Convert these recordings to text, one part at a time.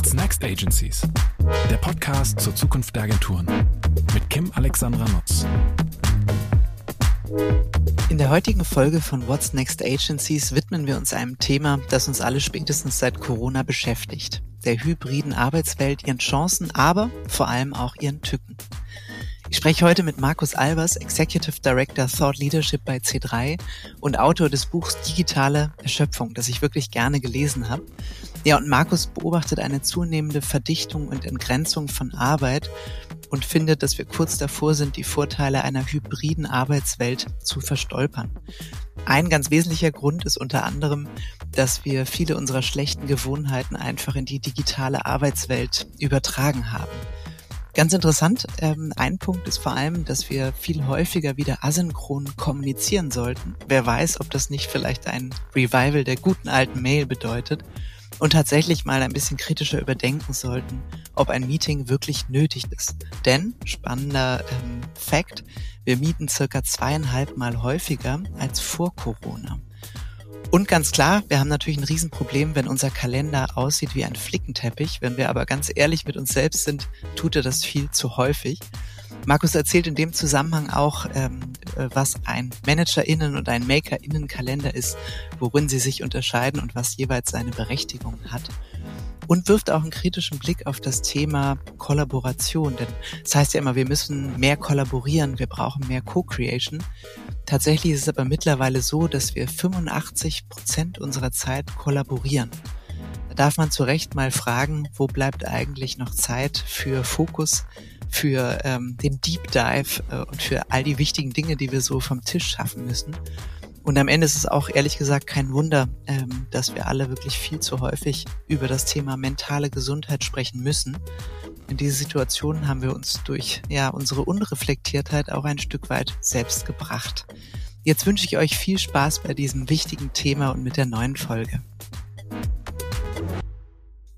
What's Next Agencies? Der Podcast zur Zukunft der Agenturen mit Kim Alexandra Nutz. In der heutigen Folge von What's Next Agencies widmen wir uns einem Thema, das uns alle spätestens seit Corona beschäftigt. Der hybriden Arbeitswelt, ihren Chancen, aber vor allem auch ihren Tücken. Ich spreche heute mit Markus Albers, Executive Director Thought Leadership bei C3 und Autor des Buchs Digitale Erschöpfung, das ich wirklich gerne gelesen habe. Ja, und Markus beobachtet eine zunehmende Verdichtung und Entgrenzung von Arbeit und findet, dass wir kurz davor sind, die Vorteile einer hybriden Arbeitswelt zu verstolpern. Ein ganz wesentlicher Grund ist unter anderem, dass wir viele unserer schlechten Gewohnheiten einfach in die digitale Arbeitswelt übertragen haben. Ganz interessant, ähm, ein Punkt ist vor allem, dass wir viel häufiger wieder asynchron kommunizieren sollten. Wer weiß, ob das nicht vielleicht ein Revival der guten alten Mail bedeutet und tatsächlich mal ein bisschen kritischer überdenken sollten, ob ein Meeting wirklich nötig ist. Denn, spannender ähm, Fact, wir mieten circa zweieinhalb Mal häufiger als vor Corona. Und ganz klar, wir haben natürlich ein Riesenproblem, wenn unser Kalender aussieht wie ein Flickenteppich. Wenn wir aber ganz ehrlich mit uns selbst sind, tut er das viel zu häufig. Markus erzählt in dem Zusammenhang auch, ähm, äh, was ein ManagerInnen und ein MakerInnen-Kalender ist, worin sie sich unterscheiden und was jeweils seine Berechtigung hat und wirft auch einen kritischen Blick auf das Thema Kollaboration. Denn das heißt ja immer, wir müssen mehr kollaborieren, wir brauchen mehr Co-Creation. Tatsächlich ist es aber mittlerweile so, dass wir 85 Prozent unserer Zeit kollaborieren. Da darf man zu Recht mal fragen, wo bleibt eigentlich noch Zeit für Fokus, für ähm, den Deep Dive äh, und für all die wichtigen Dinge, die wir so vom Tisch schaffen müssen. Und am Ende ist es auch ehrlich gesagt kein Wunder, ähm, dass wir alle wirklich viel zu häufig über das Thema mentale Gesundheit sprechen müssen. In diese Situation haben wir uns durch ja, unsere Unreflektiertheit auch ein Stück weit selbst gebracht. Jetzt wünsche ich euch viel Spaß bei diesem wichtigen Thema und mit der neuen Folge.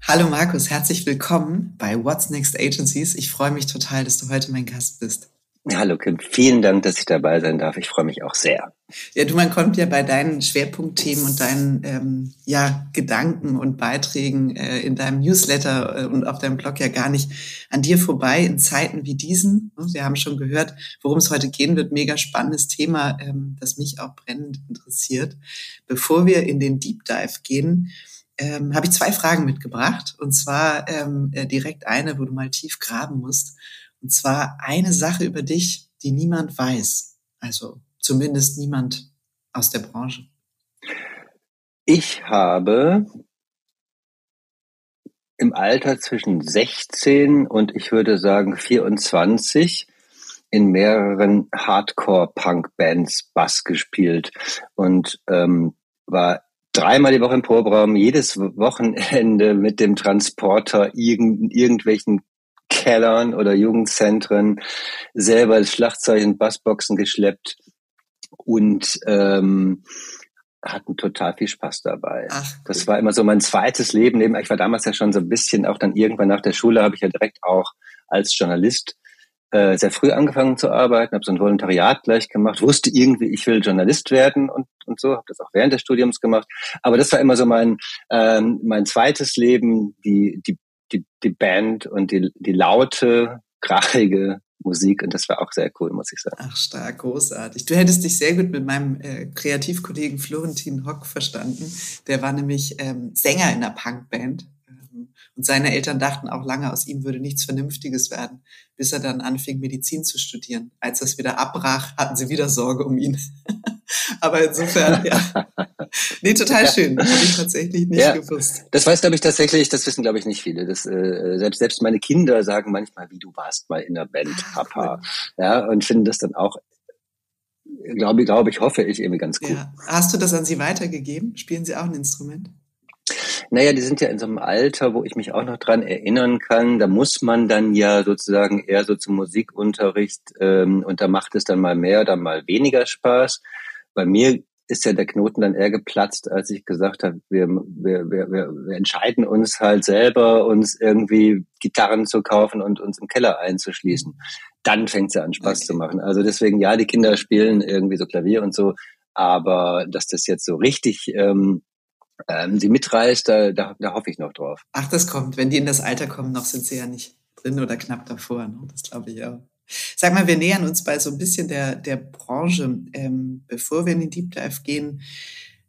Hallo Markus, herzlich willkommen bei What's Next Agencies. Ich freue mich total, dass du heute mein Gast bist. Hallo Kim, vielen Dank, dass ich dabei sein darf. Ich freue mich auch sehr. Ja, du, man kommt ja bei deinen Schwerpunktthemen und deinen ähm, ja, Gedanken und Beiträgen äh, in deinem Newsletter äh, und auf deinem Blog ja gar nicht an dir vorbei in Zeiten wie diesen. Wir haben schon gehört, worum es heute gehen wird. Mega spannendes Thema, ähm, das mich auch brennend interessiert. Bevor wir in den Deep Dive gehen, ähm, habe ich zwei Fragen mitgebracht. Und zwar ähm, äh, direkt eine, wo du mal tief graben musst. Und zwar eine Sache über dich, die niemand weiß. Also zumindest niemand aus der Branche. Ich habe im Alter zwischen 16 und ich würde sagen 24 in mehreren Hardcore-Punk-Bands Bass gespielt und ähm, war dreimal die Woche im Proberaum, jedes Wochenende mit dem Transporter irgend, irgendwelchen Kellern oder Jugendzentren selber das Schlagzeug und Bassboxen geschleppt und ähm, hatten total viel Spaß dabei. Ach. Das war immer so mein zweites Leben. Ich war damals ja schon so ein bisschen, auch dann irgendwann nach der Schule habe ich ja direkt auch als Journalist äh, sehr früh angefangen zu arbeiten, habe so ein Volontariat gleich gemacht, wusste irgendwie, ich will Journalist werden und, und so, habe das auch während des Studiums gemacht. Aber das war immer so mein, ähm, mein zweites Leben, die, die die, die Band und die, die laute, krachige Musik und das war auch sehr cool, muss ich sagen. Ach, stark, großartig. Du hättest dich sehr gut mit meinem äh, Kreativkollegen Florentin Hock verstanden. Der war nämlich ähm, Sänger in der Punkband und seine Eltern dachten auch lange, aus ihm würde nichts Vernünftiges werden, bis er dann anfing, Medizin zu studieren. Als das wieder abbrach, hatten sie wieder Sorge um ihn. Aber insofern, ja. Nee, total schön. Das habe ich tatsächlich nicht ja, gewusst. Das weiß, glaube ich, tatsächlich, das wissen, glaube ich, nicht viele. Das, äh, selbst, selbst meine Kinder sagen manchmal, wie du warst mal in der Band, Ach, Papa. Cool. Ja, und finden das dann auch, glaube ich, glaube ich, hoffe ich, irgendwie ganz gut. Ja. Hast du das an sie weitergegeben? Spielen sie auch ein Instrument? Naja, die sind ja in so einem Alter, wo ich mich auch noch dran erinnern kann. Da muss man dann ja sozusagen eher so zum Musikunterricht ähm, und da macht es dann mal mehr oder mal weniger Spaß. Bei mir ist ja der Knoten dann eher geplatzt, als ich gesagt habe, wir, wir, wir, wir entscheiden uns halt selber, uns irgendwie Gitarren zu kaufen und uns im Keller einzuschließen. Dann fängt es ja an, Spaß okay. zu machen. Also deswegen, ja, die Kinder spielen irgendwie so Klavier und so, aber dass das jetzt so richtig ähm, ähm, sie mitreißt, da, da, da hoffe ich noch drauf. Ach, das kommt. Wenn die in das Alter kommen, noch sind sie ja nicht drin oder knapp davor. Ne? Das glaube ich auch. Sag mal, wir nähern uns bei so ein bisschen der, der Branche. Ähm, bevor wir in den Deep Dive gehen,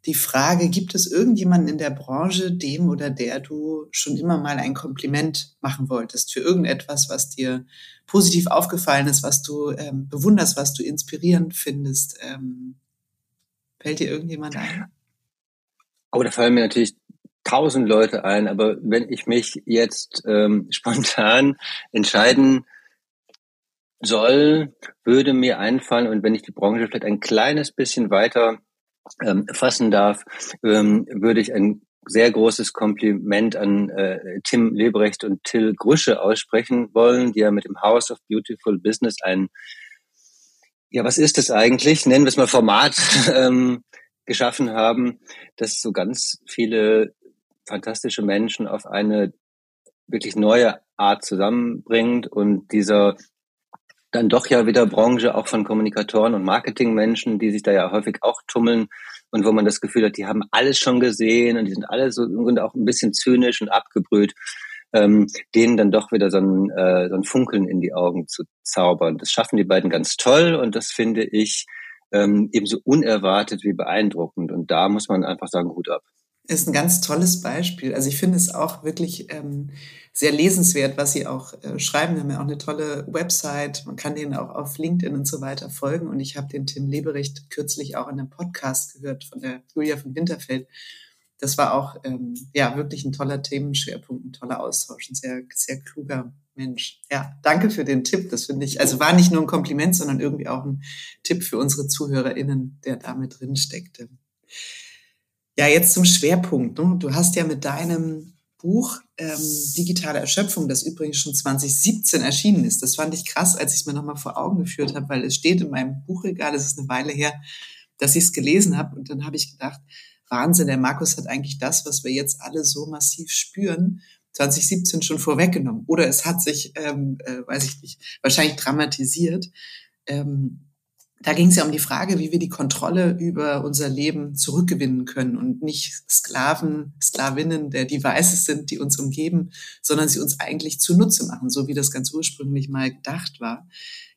die Frage, gibt es irgendjemanden in der Branche, dem oder der du schon immer mal ein Kompliment machen wolltest für irgendetwas, was dir positiv aufgefallen ist, was du ähm, bewunderst, was du inspirierend findest? Ähm, fällt dir irgendjemand ein? Oh, da fallen mir natürlich tausend Leute ein, aber wenn ich mich jetzt ähm, spontan entscheiden soll, würde mir einfallen, und wenn ich die Branche vielleicht ein kleines bisschen weiter ähm, fassen darf, ähm, würde ich ein sehr großes Kompliment an äh, Tim Lebrecht und Till Grusche aussprechen wollen, die ja mit dem House of Beautiful Business ein, ja, was ist das eigentlich? Nennen wir es mal Format ähm, geschaffen haben, das so ganz viele fantastische Menschen auf eine wirklich neue Art zusammenbringt und dieser dann doch ja wieder Branche auch von Kommunikatoren und Marketingmenschen, die sich da ja häufig auch tummeln und wo man das Gefühl hat, die haben alles schon gesehen und die sind alle so Grunde auch ein bisschen zynisch und abgebrüht, ähm, denen dann doch wieder so ein, äh, so ein Funkeln in die Augen zu zaubern. Das schaffen die beiden ganz toll und das finde ich ähm, ebenso unerwartet wie beeindruckend. Und da muss man einfach sagen, Hut ab ist ein ganz tolles Beispiel. Also ich finde es auch wirklich ähm, sehr lesenswert, was Sie auch äh, schreiben. Wir haben ja auch eine tolle Website. Man kann denen auch auf LinkedIn und so weiter folgen. Und ich habe den Tim Lebericht kürzlich auch in einem Podcast gehört von der Julia von Winterfeld. Das war auch ähm, ja wirklich ein toller Themenschwerpunkt, ein toller Austausch, ein sehr sehr kluger Mensch. Ja, danke für den Tipp. Das finde ich, also war nicht nur ein Kompliment, sondern irgendwie auch ein Tipp für unsere ZuhörerInnen, der da mit drin steckte. Ja, jetzt zum Schwerpunkt. Ne? Du hast ja mit deinem Buch ähm, Digitale Erschöpfung, das übrigens schon 2017 erschienen ist. Das fand ich krass, als ich es mir nochmal vor Augen geführt habe, weil es steht in meinem Buchregal, es ist eine Weile her, dass ich es gelesen habe. Und dann habe ich gedacht, Wahnsinn, der Markus hat eigentlich das, was wir jetzt alle so massiv spüren, 2017 schon vorweggenommen. Oder es hat sich, ähm, äh, weiß ich nicht, wahrscheinlich dramatisiert. Ähm, da ging es ja um die Frage, wie wir die Kontrolle über unser Leben zurückgewinnen können und nicht Sklaven, Sklavinnen der Devices sind, die uns umgeben, sondern sie uns eigentlich zunutze machen, so wie das ganz ursprünglich mal gedacht war.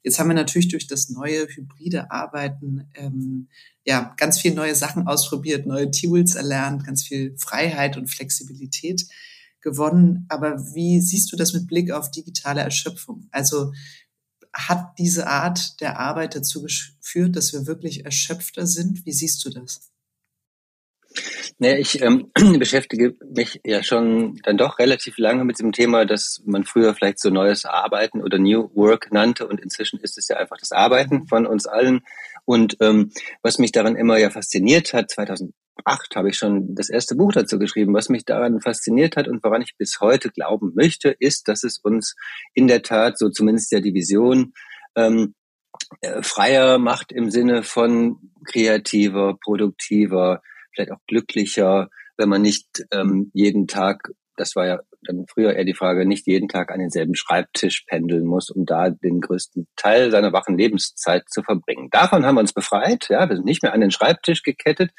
Jetzt haben wir natürlich durch das neue hybride Arbeiten ähm, ja ganz viel neue Sachen ausprobiert, neue Tools erlernt, ganz viel Freiheit und Flexibilität gewonnen. Aber wie siehst du das mit Blick auf digitale Erschöpfung? Also hat diese Art der Arbeit dazu geführt, dass wir wirklich erschöpfter sind? Wie siehst du das? Naja, ich ähm, beschäftige mich ja schon dann doch relativ lange mit dem Thema, das man früher vielleicht so neues Arbeiten oder New Work nannte und inzwischen ist es ja einfach das Arbeiten von uns allen. Und ähm, was mich daran immer ja fasziniert hat, 2000 acht habe ich schon das erste Buch dazu geschrieben. Was mich daran fasziniert hat und woran ich bis heute glauben möchte, ist, dass es uns in der Tat, so zumindest ja die Vision, ähm, äh, freier macht im Sinne von kreativer, produktiver, vielleicht auch glücklicher, wenn man nicht ähm, jeden Tag das war ja dann früher eher die Frage, nicht jeden Tag an denselben Schreibtisch pendeln muss, um da den größten Teil seiner wachen Lebenszeit zu verbringen. Davon haben wir uns befreit, ja, wir sind nicht mehr an den Schreibtisch gekettet,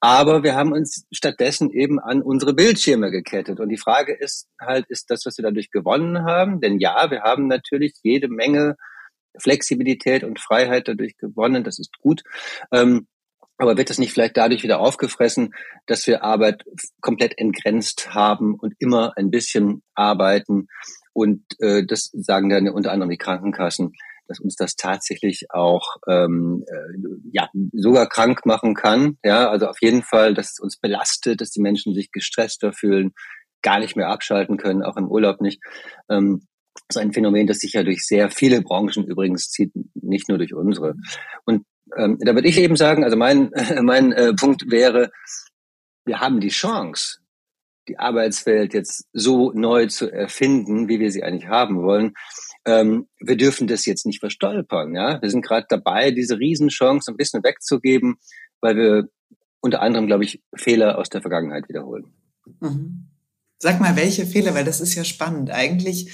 aber wir haben uns stattdessen eben an unsere Bildschirme gekettet. Und die Frage ist halt, ist das, was wir dadurch gewonnen haben? Denn ja, wir haben natürlich jede Menge Flexibilität und Freiheit dadurch gewonnen, das ist gut. Ähm, aber wird das nicht vielleicht dadurch wieder aufgefressen, dass wir Arbeit komplett entgrenzt haben und immer ein bisschen arbeiten? Und äh, das sagen dann unter anderem die Krankenkassen, dass uns das tatsächlich auch ähm, äh, ja sogar krank machen kann. Ja, also auf jeden Fall, dass es uns belastet, dass die Menschen sich gestresster fühlen, gar nicht mehr abschalten können, auch im Urlaub nicht. Ähm, das ist ein Phänomen, das sich ja durch sehr viele Branchen übrigens zieht, nicht nur durch unsere. Und ähm, da würde ich eben sagen, also mein, mein äh, Punkt wäre, wir haben die Chance, die Arbeitswelt jetzt so neu zu erfinden, wie wir sie eigentlich haben wollen. Ähm, wir dürfen das jetzt nicht verstolpern. Ja? Wir sind gerade dabei, diese Riesenchance ein bisschen wegzugeben, weil wir unter anderem, glaube ich, Fehler aus der Vergangenheit wiederholen. Mhm. Sag mal, welche Fehler, weil das ist ja spannend. Eigentlich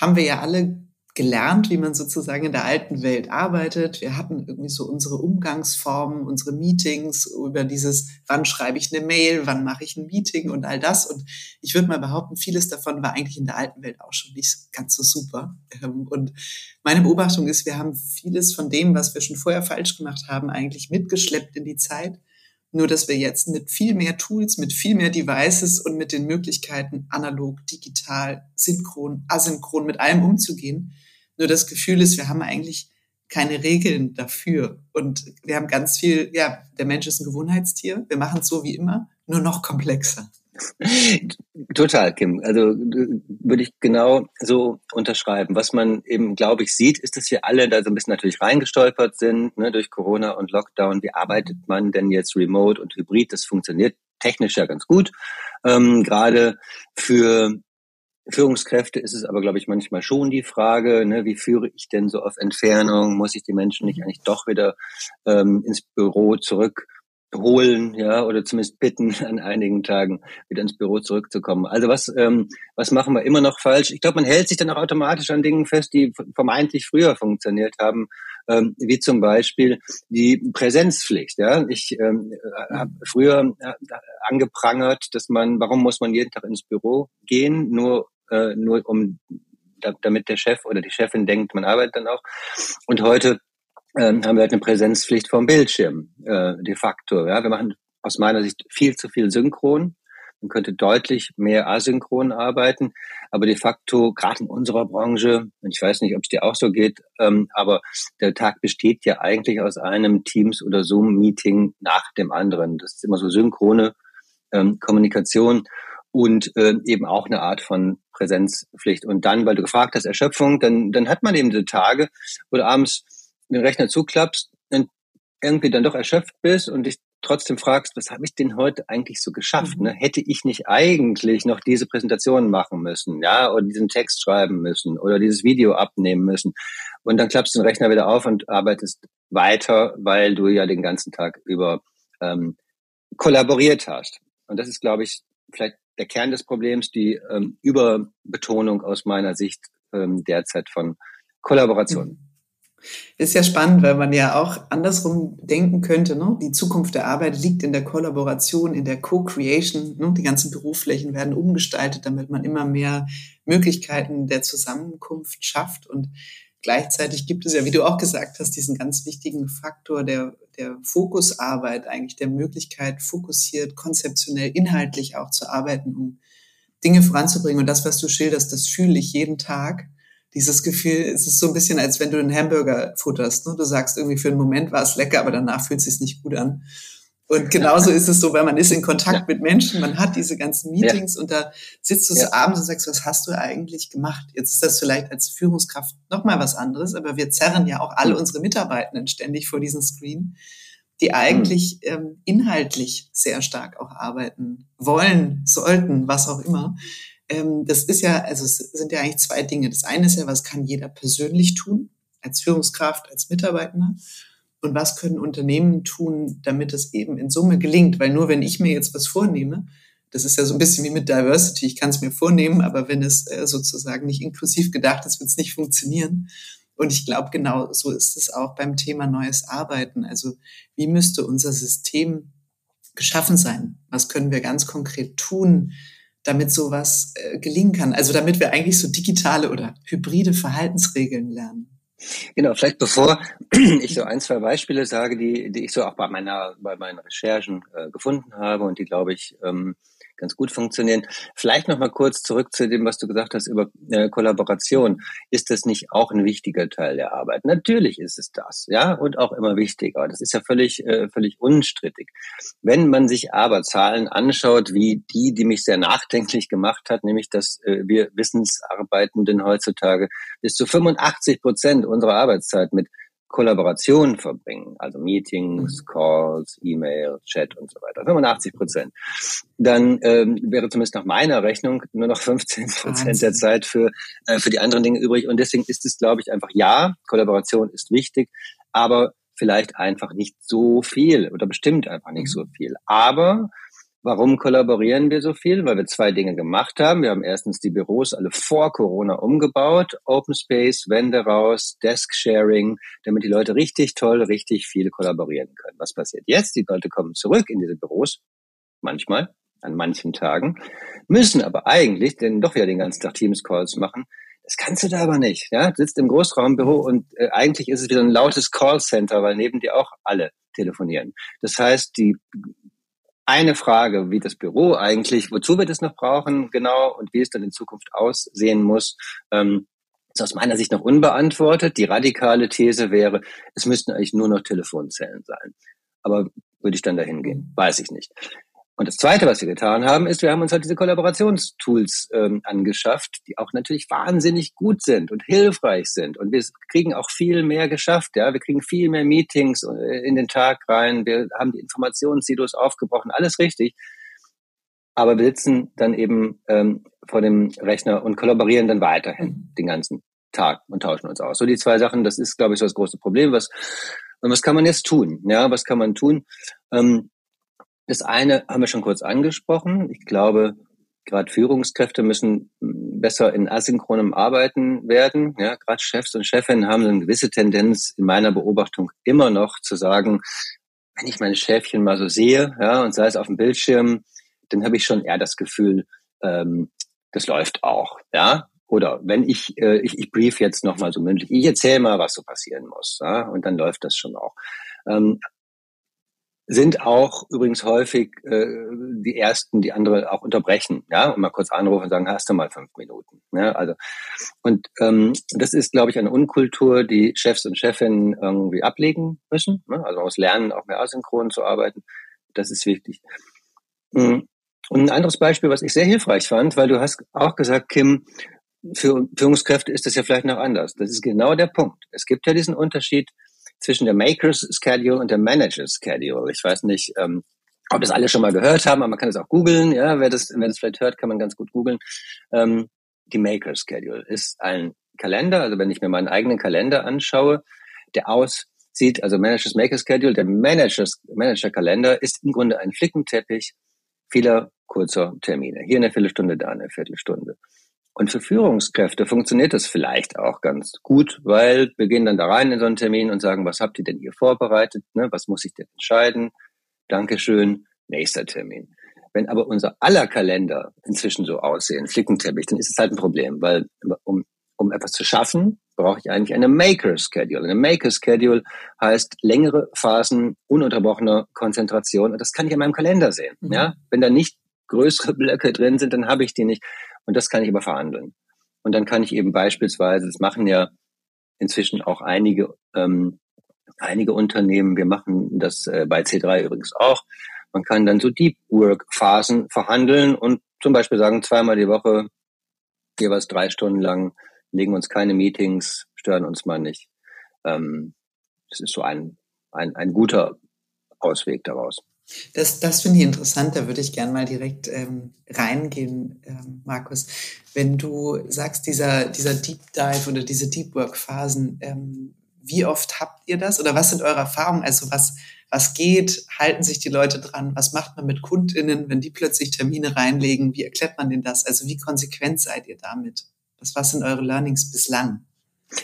haben wir ja alle gelernt, wie man sozusagen in der alten Welt arbeitet. Wir hatten irgendwie so unsere Umgangsformen, unsere Meetings über dieses, wann schreibe ich eine Mail, wann mache ich ein Meeting und all das. Und ich würde mal behaupten, vieles davon war eigentlich in der alten Welt auch schon nicht ganz so super. Ähm, und meine Beobachtung ist, wir haben vieles von dem, was wir schon vorher falsch gemacht haben, eigentlich mitgeschleppt in die Zeit. Nur, dass wir jetzt mit viel mehr Tools, mit viel mehr Devices und mit den Möglichkeiten, analog, digital, synchron, asynchron, mit allem umzugehen, nur das Gefühl ist, wir haben eigentlich keine Regeln dafür. Und wir haben ganz viel, ja, der Mensch ist ein Gewohnheitstier. Wir machen es so wie immer, nur noch komplexer. Total, Kim. Also würde ich genau so unterschreiben. Was man eben, glaube ich, sieht, ist, dass wir alle da so ein bisschen natürlich reingestolpert sind ne, durch Corona und Lockdown. Wie arbeitet man denn jetzt remote und hybrid? Das funktioniert technisch ja ganz gut. Ähm, Gerade für Führungskräfte ist es aber, glaube ich, manchmal schon die Frage, ne, wie führe ich denn so auf Entfernung? Muss ich die Menschen nicht eigentlich doch wieder ähm, ins Büro zurück holen, ja, oder zumindest bitten, an einigen Tagen wieder ins Büro zurückzukommen. Also was, ähm, was machen wir immer noch falsch? Ich glaube, man hält sich dann auch automatisch an Dingen fest, die vermeintlich früher funktioniert haben, ähm, wie zum Beispiel die Präsenzpflicht. Ja, ich ähm, habe früher äh, angeprangert, dass man, warum muss man jeden Tag ins Büro gehen, nur äh, nur um damit der Chef oder die Chefin denkt, man arbeitet dann auch. Und heute ähm, haben wir halt eine Präsenzpflicht vom Bildschirm äh, de facto. Ja, wir machen aus meiner Sicht viel zu viel synchron. Man könnte deutlich mehr asynchron arbeiten, aber de facto, gerade in unserer Branche, und ich weiß nicht, ob es dir auch so geht, ähm, aber der Tag besteht ja eigentlich aus einem Teams- oder Zoom-Meeting nach dem anderen. Das ist immer so synchrone ähm, Kommunikation und äh, eben auch eine Art von Präsenzpflicht. Und dann, weil du gefragt hast, Erschöpfung, dann, dann hat man eben diese Tage, wo du abends den Rechner zuklappst und irgendwie dann doch erschöpft bist und dich trotzdem fragst, was habe ich denn heute eigentlich so geschafft? Mhm. Ne? Hätte ich nicht eigentlich noch diese Präsentation machen müssen, ja, oder diesen Text schreiben müssen oder dieses Video abnehmen müssen? Und dann klappst du den Rechner wieder auf und arbeitest weiter, weil du ja den ganzen Tag über ähm, kollaboriert hast. Und das ist, glaube ich, vielleicht der Kern des Problems, die ähm, Überbetonung aus meiner Sicht ähm, derzeit von Kollaboration. Mhm. Ist ja spannend, weil man ja auch andersrum denken könnte, ne? die Zukunft der Arbeit liegt in der Kollaboration, in der Co-Creation. Ne? Die ganzen Büroflächen werden umgestaltet, damit man immer mehr Möglichkeiten der Zusammenkunft schafft. Und gleichzeitig gibt es ja, wie du auch gesagt hast, diesen ganz wichtigen Faktor der, der Fokusarbeit, eigentlich der Möglichkeit, fokussiert, konzeptionell, inhaltlich auch zu arbeiten, um Dinge voranzubringen. Und das, was du schilderst, das fühle ich jeden Tag dieses Gefühl, es ist so ein bisschen, als wenn du einen Hamburger futterst. Ne? Du sagst irgendwie, für einen Moment war es lecker, aber danach fühlt es sich nicht gut an. Und genauso ist es so, weil man ist in Kontakt ja. mit Menschen, man hat diese ganzen Meetings ja. und da sitzt du so abends und sagst, was hast du eigentlich gemacht? Jetzt ist das vielleicht als Führungskraft nochmal was anderes, aber wir zerren ja auch alle unsere Mitarbeitenden ständig vor diesen Screen, die eigentlich mhm. ähm, inhaltlich sehr stark auch arbeiten wollen, sollten, was auch immer ähm, das ist ja, also es sind ja eigentlich zwei Dinge. Das eine ist ja, was kann jeder persönlich tun, als Führungskraft, als Mitarbeiter? Und was können Unternehmen tun, damit es eben in Summe gelingt? Weil nur wenn ich mir jetzt was vornehme, das ist ja so ein bisschen wie mit Diversity, ich kann es mir vornehmen, aber wenn es äh, sozusagen nicht inklusiv gedacht ist, wird es nicht funktionieren. Und ich glaube, genau so ist es auch beim Thema neues Arbeiten. Also wie müsste unser System geschaffen sein? Was können wir ganz konkret tun? Damit sowas äh, gelingen kann. Also damit wir eigentlich so digitale oder hybride Verhaltensregeln lernen. Genau, vielleicht bevor ich so ein, zwei Beispiele sage, die, die ich so auch bei meiner, bei meinen Recherchen äh, gefunden habe und die, glaube ich, ähm, ganz gut funktionieren. Vielleicht noch mal kurz zurück zu dem, was du gesagt hast über äh, Kollaboration. Ist das nicht auch ein wichtiger Teil der Arbeit? Natürlich ist es das, ja, und auch immer wichtiger. Das ist ja völlig, äh, völlig unstrittig. Wenn man sich aber Zahlen anschaut, wie die, die mich sehr nachdenklich gemacht hat, nämlich, dass äh, wir Wissensarbeitenden heutzutage bis zu 85 Prozent unserer Arbeitszeit mit Kollaboration verbringen, also Meetings, mhm. Calls, E-Mail, Chat und so weiter, 85 Prozent, dann ähm, wäre zumindest nach meiner Rechnung nur noch 15 Prozent der Zeit für, äh, für die anderen Dinge übrig. Und deswegen ist es, glaube ich, einfach ja, Kollaboration ist wichtig, aber vielleicht einfach nicht so viel oder bestimmt einfach nicht mhm. so viel. Aber Warum kollaborieren wir so viel? Weil wir zwei Dinge gemacht haben. Wir haben erstens die Büros alle vor Corona umgebaut, Open Space, Wände raus, Desk Sharing, damit die Leute richtig toll, richtig viel kollaborieren können. Was passiert jetzt? Die Leute kommen zurück in diese Büros, manchmal, an manchen Tagen, müssen aber eigentlich denn doch wieder den ganzen Tag Teams Calls machen. Das kannst du da aber nicht. Ja, du sitzt im Großraumbüro und äh, eigentlich ist es wieder ein lautes Callcenter, weil neben dir auch alle telefonieren. Das heißt, die eine Frage, wie das Büro eigentlich, wozu wir das noch brauchen, genau, und wie es dann in Zukunft aussehen muss, ähm, ist aus meiner Sicht noch unbeantwortet. Die radikale These wäre, es müssten eigentlich nur noch Telefonzellen sein. Aber würde ich dann dahin gehen? Weiß ich nicht. Und das Zweite, was wir getan haben, ist, wir haben uns halt diese Kollaborationstools ähm, angeschafft, die auch natürlich wahnsinnig gut sind und hilfreich sind. Und wir kriegen auch viel mehr geschafft. Ja, wir kriegen viel mehr Meetings äh, in den Tag rein. Wir haben die Informationssilos aufgebrochen, alles richtig. Aber wir sitzen dann eben ähm, vor dem Rechner und kollaborieren dann weiterhin mhm. den ganzen Tag und tauschen uns aus. So die zwei Sachen, das ist, glaube ich, so das große Problem. Was und was kann man jetzt tun? Ja, was kann man tun? Ähm, das eine haben wir schon kurz angesprochen. Ich glaube, gerade Führungskräfte müssen besser in asynchronem Arbeiten werden. Ja, gerade Chefs und Chefinnen haben eine gewisse Tendenz in meiner Beobachtung immer noch zu sagen, wenn ich meine Schäfchen mal so sehe, ja, und sei es auf dem Bildschirm, dann habe ich schon eher das Gefühl, ähm, das läuft auch, ja. Oder wenn ich, äh, ich, ich brief jetzt nochmal so mündlich, ich erzähle mal, was so passieren muss, ja, und dann läuft das schon auch. Ähm, sind auch übrigens häufig äh, die ersten, die andere auch unterbrechen, ja, und mal kurz anrufen und sagen, hast du mal fünf Minuten, ja, also und ähm, das ist, glaube ich, eine Unkultur, die Chefs und Chefinnen irgendwie ablegen müssen, ne? also aus Lernen auch mehr asynchron zu arbeiten, das ist wichtig. Mm. Und ein anderes Beispiel, was ich sehr hilfreich fand, weil du hast auch gesagt, Kim, für Führungskräfte ist das ja vielleicht noch anders. Das ist genau der Punkt. Es gibt ja diesen Unterschied zwischen der Makers Schedule und der Managers Schedule. Ich weiß nicht, ähm, ob das alle schon mal gehört haben, aber man kann es auch googeln. Ja, wer das, wer das vielleicht hört, kann man ganz gut googeln. Ähm, die Makers Schedule ist ein Kalender, also wenn ich mir meinen eigenen Kalender anschaue, der aussieht, also Managers Maker Schedule, der Managers Manager Kalender ist im Grunde ein Flickenteppich vieler kurzer Termine. Hier eine Viertelstunde, da eine Viertelstunde. Und für Führungskräfte funktioniert das vielleicht auch ganz gut, weil wir gehen dann da rein in so einen Termin und sagen, was habt ihr denn hier vorbereitet? Ne? Was muss ich denn entscheiden? Dankeschön, nächster Termin. Wenn aber unser aller Kalender inzwischen so aussehen, Flickenteppich, dann ist es halt ein Problem, weil um, um etwas zu schaffen, brauche ich eigentlich eine Maker Schedule. Eine Maker Schedule heißt längere Phasen ununterbrochener Konzentration und das kann ich in meinem Kalender sehen. Mhm. Ja, wenn da nicht größere Blöcke drin sind, dann habe ich die nicht. Und das kann ich aber verhandeln. Und dann kann ich eben beispielsweise, das machen ja inzwischen auch einige, ähm, einige Unternehmen, wir machen das äh, bei C3 übrigens auch, man kann dann so Deep Work Phasen verhandeln und zum Beispiel sagen, zweimal die Woche, jeweils drei Stunden lang, legen uns keine Meetings, stören uns mal nicht. Ähm, das ist so ein, ein, ein guter Ausweg daraus. Das, das finde ich interessant, da würde ich gerne mal direkt ähm, reingehen, ähm, Markus. Wenn du sagst, dieser, dieser Deep Dive oder diese Deep Work Phasen, ähm, wie oft habt ihr das oder was sind eure Erfahrungen? Also was, was geht? Halten sich die Leute dran? Was macht man mit KundInnen, wenn die plötzlich Termine reinlegen? Wie erklärt man denn das? Also wie konsequent seid ihr damit? Was, was sind eure Learnings bislang?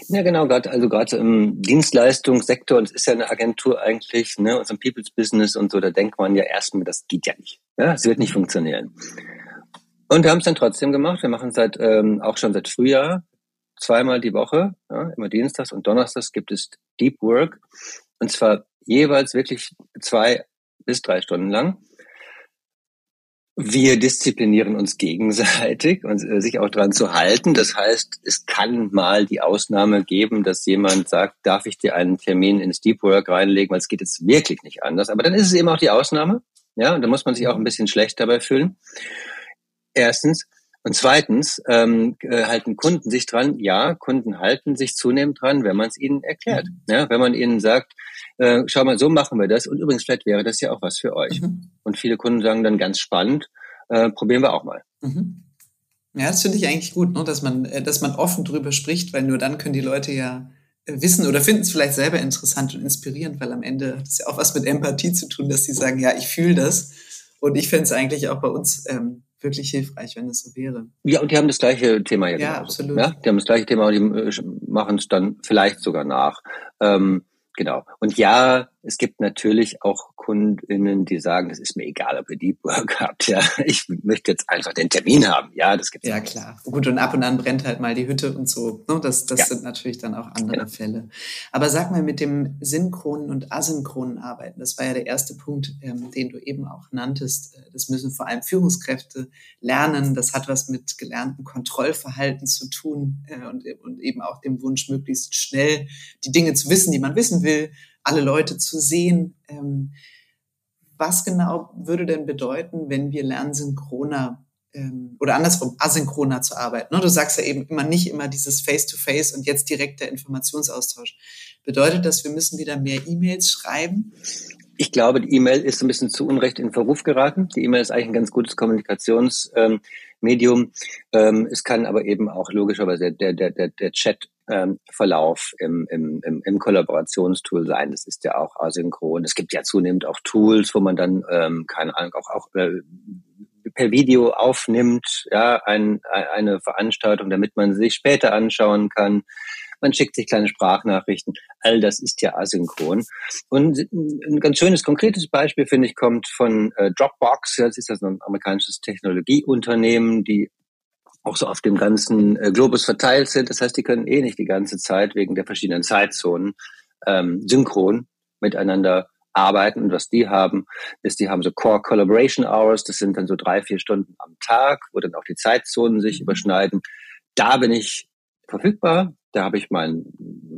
Ja, genau, gerade also gerade im Dienstleistungssektor, das ist ja eine Agentur eigentlich, ne, unserem People's Business und so, da denkt man ja erstmal, das geht ja nicht. Ja, es wird nicht funktionieren. Und wir haben es dann trotzdem gemacht. Wir machen seit ähm, auch schon seit Frühjahr zweimal die Woche, ja, immer Dienstags und Donnerstags gibt es Deep Work und zwar jeweils wirklich zwei bis drei Stunden lang. Wir disziplinieren uns gegenseitig und äh, sich auch dran zu halten. Das heißt, es kann mal die Ausnahme geben, dass jemand sagt, darf ich dir einen Termin ins Deep Work reinlegen, weil es geht jetzt wirklich nicht anders. Aber dann ist es eben auch die Ausnahme. Ja, und da muss man sich auch ein bisschen schlecht dabei fühlen. Erstens. Und zweitens ähm, äh, halten Kunden sich dran. Ja, Kunden halten sich zunehmend dran, wenn man es ihnen erklärt. Mhm. Ja, wenn man ihnen sagt, äh, schau mal, so machen wir das. Und übrigens, vielleicht wäre das ja auch was für euch. Mhm. Und viele Kunden sagen dann ganz spannend, äh, probieren wir auch mal. Mhm. Ja, das finde ich eigentlich gut, ne? dass man, äh, dass man offen drüber spricht, weil nur dann können die Leute ja äh, wissen oder finden es vielleicht selber interessant und inspirierend, weil am Ende hat es ja auch was mit Empathie zu tun, dass sie sagen, ja, ich fühle das Und ich fände es eigentlich auch bei uns ähm, wirklich hilfreich, wenn es so wäre. Ja, und die haben das gleiche Thema ja. Ja, genauso. absolut. Ja, die haben das gleiche Thema und die äh, machen es dann vielleicht sogar nach. Ähm, Genau. Und ja, es gibt natürlich auch KundInnen, die sagen, das ist mir egal, ob ihr Deep Work habt. Ja, ich möchte jetzt einfach den Termin haben. Ja, das gibt's. Ja, klar. Gut, und ab und an brennt halt mal die Hütte und so. Ne? Das, das ja. sind natürlich dann auch andere genau. Fälle. Aber sag mal, mit dem synchronen und asynchronen Arbeiten, das war ja der erste Punkt, ähm, den du eben auch nanntest. Äh, das müssen vor allem Führungskräfte lernen. Das hat was mit gelernten Kontrollverhalten zu tun äh, und, und eben auch dem Wunsch, möglichst schnell die Dinge zu wissen, die man wissen will, alle Leute zu sehen. Ähm, was genau würde denn bedeuten, wenn wir lernen, synchroner ähm, oder andersrum, asynchroner zu arbeiten? Ne? Du sagst ja eben immer nicht immer dieses Face-to-Face -face und jetzt direkt der Informationsaustausch. Bedeutet das, wir müssen wieder mehr E-Mails schreiben? Ich glaube, die E-Mail ist ein bisschen zu Unrecht in Verruf geraten. Die E-Mail ist eigentlich ein ganz gutes Kommunikationsmedium. Ähm, es kann aber eben auch logischerweise der, der, der, der Chat ähm, Verlauf im, im, im, im Kollaborationstool sein. Das ist ja auch asynchron. Es gibt ja zunehmend auch Tools, wo man dann, ähm, keine Ahnung, auch, auch äh, per Video aufnimmt, ja, ein, eine Veranstaltung, damit man sich später anschauen kann. Man schickt sich kleine Sprachnachrichten. All das ist ja asynchron. Und ein ganz schönes, konkretes Beispiel, finde ich, kommt von äh, Dropbox. Das ist ja so ein amerikanisches Technologieunternehmen, die auch so auf dem ganzen äh, Globus verteilt sind. Das heißt, die können eh nicht die ganze Zeit wegen der verschiedenen Zeitzonen ähm, synchron miteinander arbeiten. Und was die haben, ist, die haben so Core Collaboration Hours. Das sind dann so drei, vier Stunden am Tag, wo dann auch die Zeitzonen sich überschneiden. Da bin ich verfügbar. Da habe ich mein,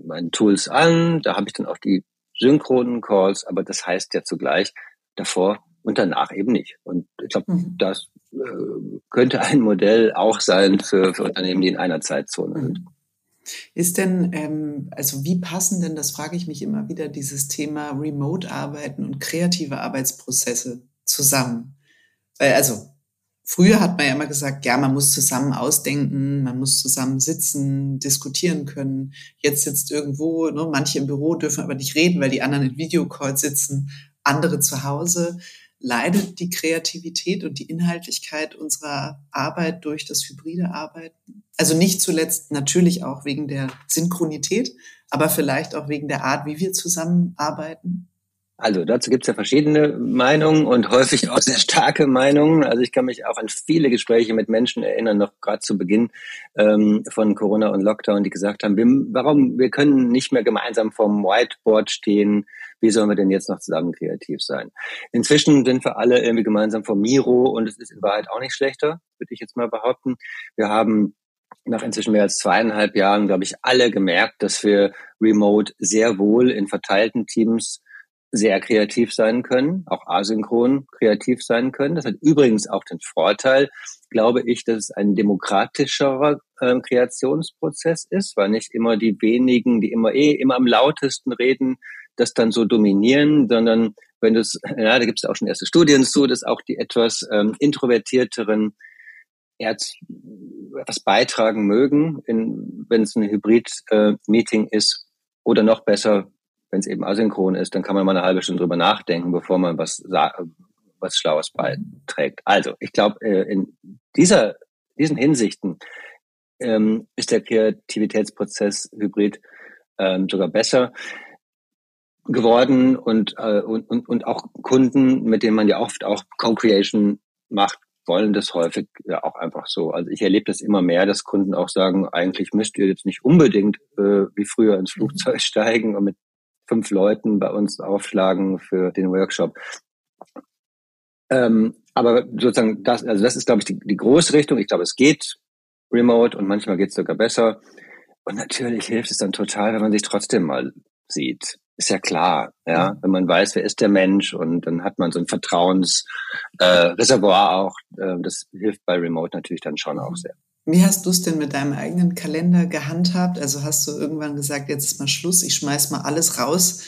meine Tools an. Da habe ich dann auch die synchronen Calls. Aber das heißt ja zugleich, davor und danach eben nicht. Und ich glaube, mhm. das könnte ein Modell auch sein für, für Unternehmen, die in einer Zeitzone sind. Mhm. Ist denn, ähm, also wie passen denn, das frage ich mich immer wieder, dieses Thema Remote-Arbeiten und kreative Arbeitsprozesse zusammen? Weil, also, früher hat man ja immer gesagt, ja, man muss zusammen ausdenken, man muss zusammen sitzen, diskutieren können. Jetzt sitzt irgendwo, ne, manche im Büro dürfen aber nicht reden, weil die anderen in Videocall sitzen, andere zu Hause leidet die Kreativität und die Inhaltlichkeit unserer Arbeit durch das hybride Arbeiten? Also nicht zuletzt natürlich auch wegen der Synchronität, aber vielleicht auch wegen der Art, wie wir zusammenarbeiten? Also dazu gibt es ja verschiedene Meinungen und häufig auch sehr starke Meinungen. Also ich kann mich auch an viele Gespräche mit Menschen erinnern, noch gerade zu Beginn ähm, von Corona und Lockdown, die gesagt haben, wir, warum wir können nicht mehr gemeinsam vorm Whiteboard stehen, wie sollen wir denn jetzt noch zusammen kreativ sein? Inzwischen sind wir alle irgendwie gemeinsam vom Miro und es ist in Wahrheit auch nicht schlechter, würde ich jetzt mal behaupten. Wir haben nach inzwischen mehr als zweieinhalb Jahren, glaube ich, alle gemerkt, dass wir remote sehr wohl in verteilten Teams sehr kreativ sein können, auch asynchron kreativ sein können. Das hat übrigens auch den Vorteil, glaube ich, dass es ein demokratischerer äh, Kreationsprozess ist, weil nicht immer die wenigen, die immer eh immer am lautesten reden, das dann so dominieren, sondern wenn das, ja, da gibt es auch schon erste Studien zu, dass auch die etwas ähm, introvertierteren erst etwas beitragen mögen, wenn es ein Hybrid-Meeting äh, ist oder noch besser, wenn es eben asynchron ist, dann kann man mal eine halbe Stunde drüber nachdenken, bevor man was, was Schlaues beiträgt. Also, ich glaube, äh, in dieser, diesen Hinsichten ähm, ist der Kreativitätsprozess hybrid ähm, sogar besser geworden und, äh, und, und, und auch Kunden, mit denen man ja oft auch Co-Creation macht, wollen das häufig ja auch einfach so. Also ich erlebe das immer mehr, dass Kunden auch sagen, eigentlich müsst ihr jetzt nicht unbedingt äh, wie früher ins Flugzeug steigen und mit fünf Leuten bei uns aufschlagen für den Workshop. Ähm, aber sozusagen das, also das ist, glaube ich, die, die große Richtung. Ich glaube, es geht remote und manchmal geht es sogar besser. Und natürlich hilft es dann total, wenn man sich trotzdem mal sieht. Ist ja klar, ja, wenn man weiß, wer ist der Mensch und dann hat man so ein Vertrauensreservoir äh, auch. Äh, das hilft bei Remote natürlich dann schon auch sehr. Wie hast du es denn mit deinem eigenen Kalender gehandhabt? Also hast du irgendwann gesagt, jetzt ist mal Schluss, ich schmeiß mal alles raus,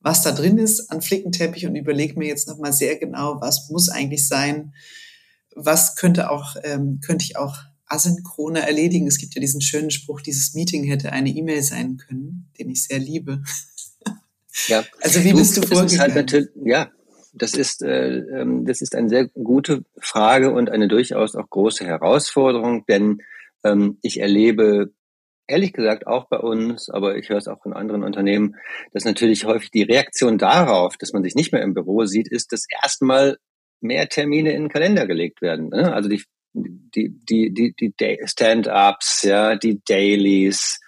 was da drin ist an Flickenteppich und überlege mir jetzt nochmal sehr genau, was muss eigentlich sein, was könnte auch, ähm, könnte ich auch asynchroner erledigen. Es gibt ja diesen schönen Spruch, dieses Meeting hätte eine E-Mail sein können, den ich sehr liebe. Ja. Also wie du, bist du vorgegangen? Halt ja, das ist, äh, ähm, das ist eine sehr gute Frage und eine durchaus auch große Herausforderung, denn ähm, ich erlebe ehrlich gesagt auch bei uns, aber ich höre es auch von anderen Unternehmen, dass natürlich häufig die Reaktion darauf, dass man sich nicht mehr im Büro sieht, ist, dass erstmal mehr Termine in den Kalender gelegt werden. Ne? Also die, die, die, die, die Stand-ups, ja, die Dailies,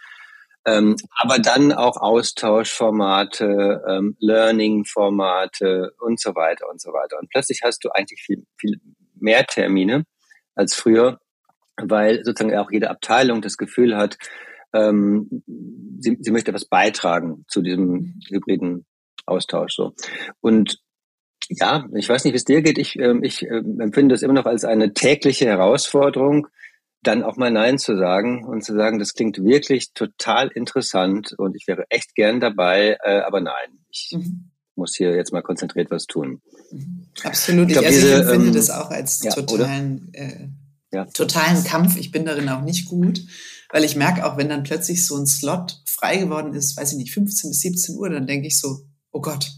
ähm, aber dann auch Austauschformate, ähm, Learning-Formate und so weiter und so weiter. Und plötzlich hast du eigentlich viel, viel mehr Termine als früher, weil sozusagen auch jede Abteilung das Gefühl hat, ähm, sie, sie möchte etwas beitragen zu diesem hybriden Austausch. So. Und ja, ich weiß nicht, wie es dir geht. Ich, ähm, ich äh, empfinde es immer noch als eine tägliche Herausforderung, dann auch mal Nein zu sagen und zu sagen, das klingt wirklich total interessant und ich wäre echt gern dabei, äh, aber nein, ich mhm. muss hier jetzt mal konzentriert was tun. Mhm. Absolut. Ich, glaub, also diese, ich empfinde ähm, das auch als ja, totalen, äh, ja. totalen Kampf. Ich bin darin auch nicht gut, weil ich merke auch, wenn dann plötzlich so ein Slot frei geworden ist, weiß ich nicht, 15 bis 17 Uhr, dann denke ich so, oh Gott,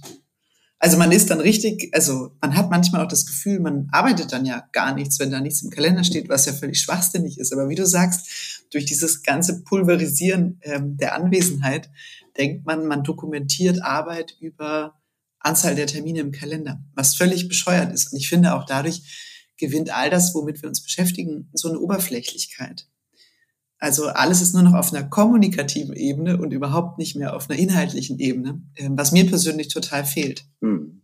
also man ist dann richtig, also man hat manchmal auch das Gefühl, man arbeitet dann ja gar nichts, wenn da nichts im Kalender steht, was ja völlig schwachsinnig ist. Aber wie du sagst, durch dieses ganze Pulverisieren ähm, der Anwesenheit denkt man, man dokumentiert Arbeit über Anzahl der Termine im Kalender, was völlig bescheuert ist. Und ich finde auch dadurch gewinnt all das, womit wir uns beschäftigen, so eine Oberflächlichkeit. Also alles ist nur noch auf einer kommunikativen Ebene und überhaupt nicht mehr auf einer inhaltlichen Ebene, ähm, was mir persönlich total fehlt. Hm.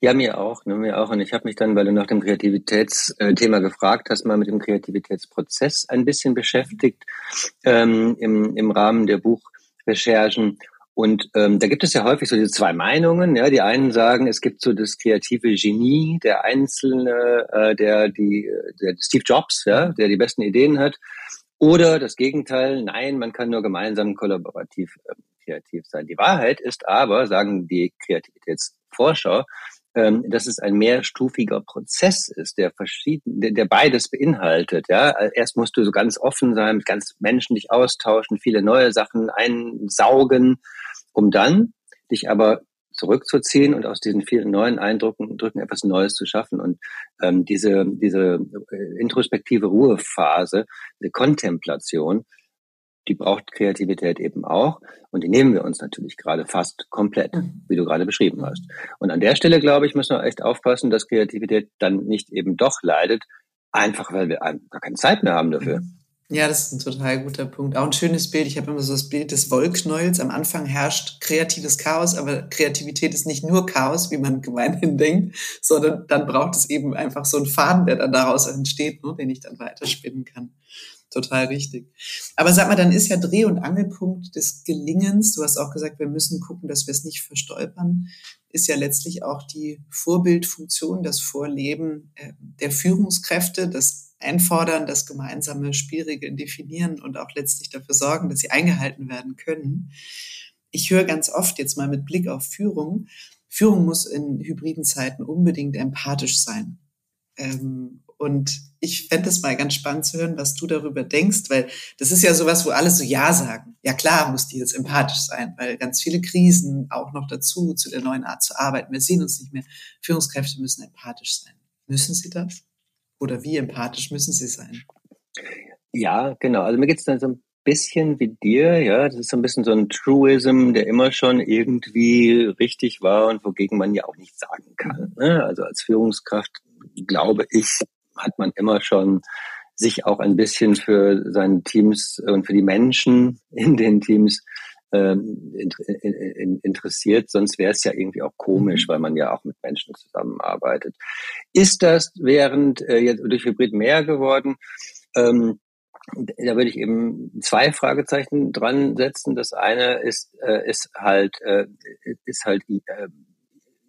Ja, mir auch, ne, mir auch. Und ich habe mich dann, weil du nach dem Kreativitätsthema gefragt hast, mal mit dem Kreativitätsprozess ein bisschen beschäftigt ähm, im, im Rahmen der Buchrecherchen. Und ähm, da gibt es ja häufig so diese zwei Meinungen. Ja, die einen sagen, es gibt so das kreative Genie, der Einzelne, äh, der die, der Steve Jobs, ja, der die besten Ideen hat. Oder das Gegenteil, nein, man kann nur gemeinsam kollaborativ äh, kreativ sein. Die Wahrheit ist aber, sagen die Kreativitätsforscher, ähm, dass es ein mehrstufiger Prozess ist, der verschieden, der, der beides beinhaltet. Ja, erst musst du so ganz offen sein, mit ganz Menschen dich austauschen, viele neue Sachen einsaugen, um dann dich aber zurückzuziehen und aus diesen vielen neuen Eindrücken Drücken etwas Neues zu schaffen. Und ähm, diese, diese äh, introspektive Ruhephase, diese Kontemplation, die braucht Kreativität eben auch. Und die nehmen wir uns natürlich gerade fast komplett, mhm. wie du gerade beschrieben hast. Und an der Stelle, glaube ich, müssen wir echt aufpassen, dass Kreativität dann nicht eben doch leidet, einfach weil wir gar keine Zeit mehr haben dafür. Ja, das ist ein total guter Punkt. Auch ein schönes Bild. Ich habe immer so das Bild des Wollknäuels. Am Anfang herrscht kreatives Chaos, aber Kreativität ist nicht nur Chaos, wie man gemeinhin denkt, sondern dann braucht es eben einfach so einen Faden, der dann daraus entsteht, ne, den ich dann weiterspinnen kann. Total richtig. Aber sag mal, dann ist ja Dreh- und Angelpunkt des Gelingens, du hast auch gesagt, wir müssen gucken, dass wir es nicht verstolpern, ist ja letztlich auch die Vorbildfunktion, das Vorleben äh, der Führungskräfte, das einfordern, dass gemeinsame Spielregeln definieren und auch letztlich dafür sorgen, dass sie eingehalten werden können. Ich höre ganz oft jetzt mal mit Blick auf Führung, Führung muss in hybriden Zeiten unbedingt empathisch sein. Ähm, und ich fände es mal ganz spannend zu hören, was du darüber denkst, weil das ist ja sowas, wo alle so Ja sagen. Ja klar muss die jetzt empathisch sein, weil ganz viele Krisen auch noch dazu, zu der neuen Art zu arbeiten. Wir sehen uns nicht mehr. Führungskräfte müssen empathisch sein. Müssen sie das? Oder wie empathisch müssen sie sein? Ja, genau. Also mir geht es dann so ein bisschen wie dir, ja. Das ist so ein bisschen so ein Truism, der immer schon irgendwie richtig war und wogegen man ja auch nichts sagen kann. Mhm. Ne? Also als Führungskraft, glaube ich, hat man immer schon sich auch ein bisschen für seine Teams und für die Menschen in den Teams ähm, interessiert, sonst wäre es ja irgendwie auch komisch, mhm. weil man ja auch mit Menschen zusammenarbeitet. Ist das während äh, jetzt durch Hybrid mehr geworden? Ähm, da würde ich eben zwei Fragezeichen dran setzen. Das eine ist, äh, ist halt, äh, ist halt, äh,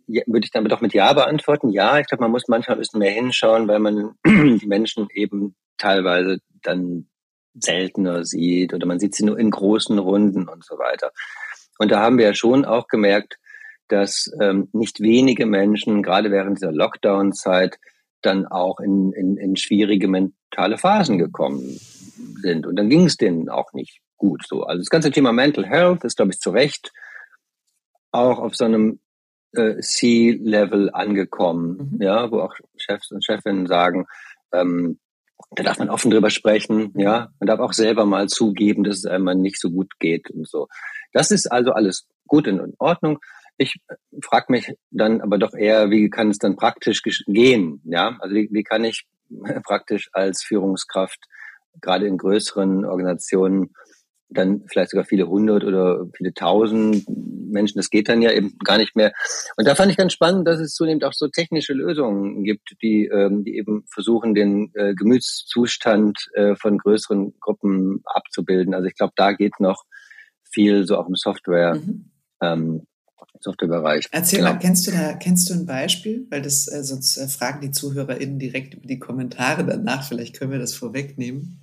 würde ich damit auch mit Ja beantworten. Ja, ich glaube, man muss manchmal ein bisschen mehr hinschauen, weil man die Menschen eben teilweise dann seltener sieht oder man sieht sie nur in großen Runden und so weiter. Und da haben wir ja schon auch gemerkt, dass ähm, nicht wenige Menschen, gerade während dieser Lockdown-Zeit, dann auch in, in, in schwierige mentale Phasen gekommen sind. Und dann ging es denen auch nicht gut so. Also das ganze Thema Mental Health ist, glaube ich, zu Recht auch auf so einem äh, C-Level angekommen, mhm. ja, wo auch Chefs und Chefinnen sagen, ähm, da darf man offen drüber sprechen, ja. Man darf auch selber mal zugeben, dass es einmal nicht so gut geht und so. Das ist also alles gut in Ordnung. Ich frage mich dann aber doch eher, wie kann es dann praktisch gehen, ja? Also wie, wie kann ich praktisch als Führungskraft gerade in größeren Organisationen dann vielleicht sogar viele hundert oder viele tausend Menschen, das geht dann ja eben gar nicht mehr. Und da fand ich ganz spannend, dass es zunehmend auch so technische Lösungen gibt, die, ähm, die eben versuchen, den äh, Gemütszustand äh, von größeren Gruppen abzubilden. Also ich glaube, da geht noch viel so auch im Software. Mhm. Ähm, Softwarebereich. Erzähl genau. mal, kennst du da, kennst du ein Beispiel? Weil das, äh, sonst äh, fragen die ZuhörerInnen direkt über die Kommentare danach. Vielleicht können wir das vorwegnehmen.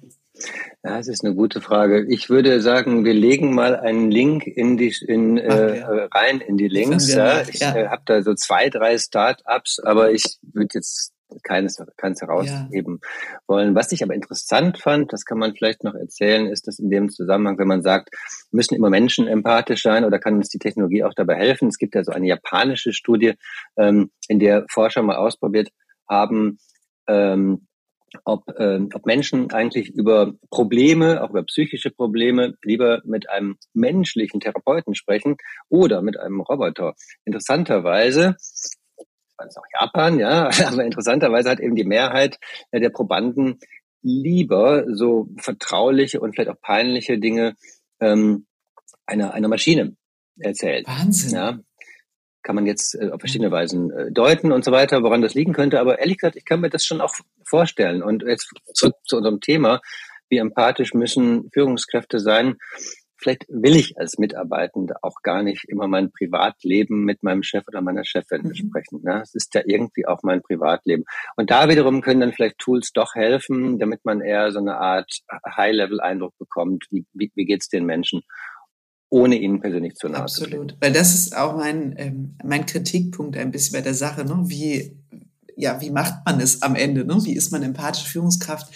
Ja, das ist eine gute Frage. Ich würde sagen, wir legen mal einen Link in die in, Ach, äh, ja. rein in die Links. Ja. Ich ja. äh, habe da so zwei, drei Start-ups, aber ich würde jetzt keines, keines herausheben ja. wollen. Was ich aber interessant fand, das kann man vielleicht noch erzählen, ist, dass in dem Zusammenhang, wenn man sagt, müssen immer Menschen empathisch sein oder kann uns die Technologie auch dabei helfen? Es gibt ja so eine japanische Studie, ähm, in der Forscher mal ausprobiert haben, ähm, ob, ähm, ob Menschen eigentlich über Probleme, auch über psychische Probleme, lieber mit einem menschlichen Therapeuten sprechen oder mit einem Roboter. Interessanterweise das ist auch Japan, ja, aber interessanterweise hat eben die Mehrheit der Probanden lieber so vertrauliche und vielleicht auch peinliche Dinge ähm, einer, einer Maschine erzählt. Wahnsinn. Ja, kann man jetzt äh, auf verschiedene Weisen äh, deuten und so weiter, woran das liegen könnte. Aber ehrlich gesagt, ich kann mir das schon auch vorstellen. Und jetzt zurück zu unserem Thema. Wie empathisch müssen Führungskräfte sein? Vielleicht will ich als Mitarbeitende auch gar nicht immer mein Privatleben mit meinem Chef oder meiner Chefin mhm. besprechen. Ne? Es ist ja irgendwie auch mein Privatleben. Und da wiederum können dann vielleicht Tools doch helfen, damit man eher so eine Art High-Level-Eindruck bekommt. Wie, wie, wie geht es den Menschen? Ohne ihnen persönlich zu nahe Absolut, weil das ist auch mein, ähm, mein Kritikpunkt ein bisschen bei der Sache. Ne? Wie, ja, wie macht man es am Ende? Ne? Wie ist man empathische Führungskraft?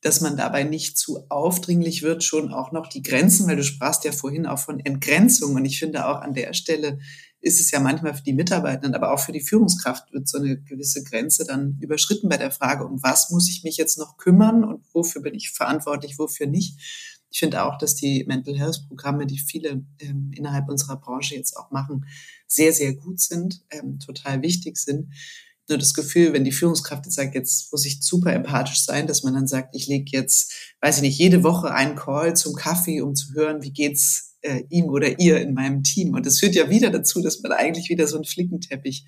dass man dabei nicht zu aufdringlich wird, schon auch noch die Grenzen, weil du sprachst ja vorhin auch von Entgrenzung. Und ich finde auch an der Stelle ist es ja manchmal für die Mitarbeitenden, aber auch für die Führungskraft wird so eine gewisse Grenze dann überschritten bei der Frage, um was muss ich mich jetzt noch kümmern und wofür bin ich verantwortlich, wofür nicht. Ich finde auch, dass die Mental Health Programme, die viele ähm, innerhalb unserer Branche jetzt auch machen, sehr, sehr gut sind, ähm, total wichtig sind. Nur das Gefühl, wenn die Führungskraft jetzt sagt, jetzt muss ich super empathisch sein, dass man dann sagt, ich lege jetzt, weiß ich nicht, jede Woche einen Call zum Kaffee, um zu hören, wie geht's äh, ihm oder ihr in meinem Team. Und das führt ja wieder dazu, dass man eigentlich wieder so einen Flickenteppich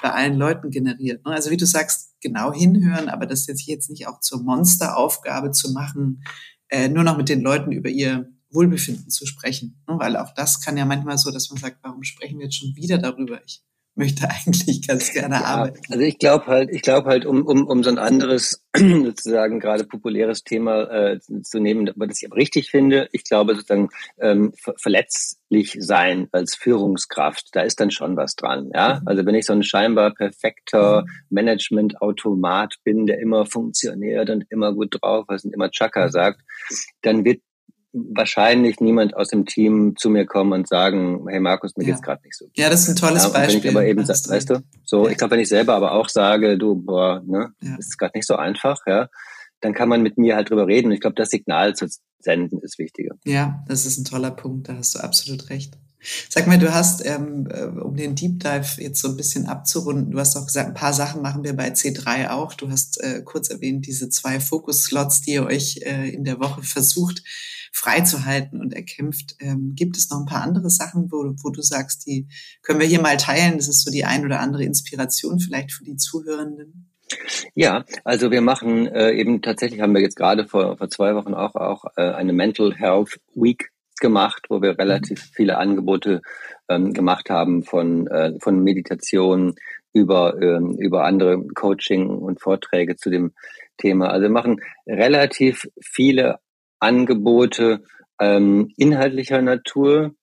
bei allen Leuten generiert. Ne? Also wie du sagst, genau hinhören, aber das jetzt jetzt nicht auch zur Monsteraufgabe zu machen, äh, nur noch mit den Leuten über ihr Wohlbefinden zu sprechen. Ne? Weil auch das kann ja manchmal so, dass man sagt, warum sprechen wir jetzt schon wieder darüber? Ich möchte eigentlich ganz gerne ja, arbeiten. Also ich glaube halt, ich glaube halt, um, um, um so ein anderes, sozusagen gerade populäres Thema äh, zu nehmen, aber das ich aber richtig finde, ich glaube sozusagen ähm, verletzlich sein als Führungskraft, da ist dann schon was dran. Ja, mhm. also wenn ich so ein scheinbar perfekter mhm. Management-Automat bin, der immer funktioniert und immer gut drauf ist und immer Chaka mhm. sagt, dann wird wahrscheinlich niemand aus dem Team zu mir kommen und sagen, hey Markus, mir ja. geht's gerade nicht so. Ja, das ist ein tolles ja, Beispiel. Wenn ich aber eben, weißt, weißt du, so, ja. ich glaube, wenn ich selber aber auch sage, du, boah, ne, ja. ist gerade nicht so einfach, ja, dann kann man mit mir halt drüber reden. Und ich glaube, das Signal zu senden ist wichtiger. Ja, das ist ein toller Punkt, da hast du absolut recht. Sag mal, du hast, ähm, äh, um den Deep Dive jetzt so ein bisschen abzurunden, du hast auch gesagt, ein paar Sachen machen wir bei C3 auch. Du hast äh, kurz erwähnt, diese zwei Fokus-Slots, die ihr euch äh, in der Woche versucht freizuhalten und erkämpft. Ähm, gibt es noch ein paar andere Sachen, wo, wo du sagst, die können wir hier mal teilen? Das ist so die ein oder andere Inspiration vielleicht für die Zuhörenden. Ja, also wir machen äh, eben tatsächlich haben wir jetzt gerade vor, vor zwei Wochen auch auch äh, eine Mental Health Week gemacht, wo wir relativ mhm. viele Angebote ähm, gemacht haben von äh, von Meditation über ähm, über andere Coaching und Vorträge zu dem Thema. Also wir machen relativ viele Angebote ähm, inhaltlicher Natur,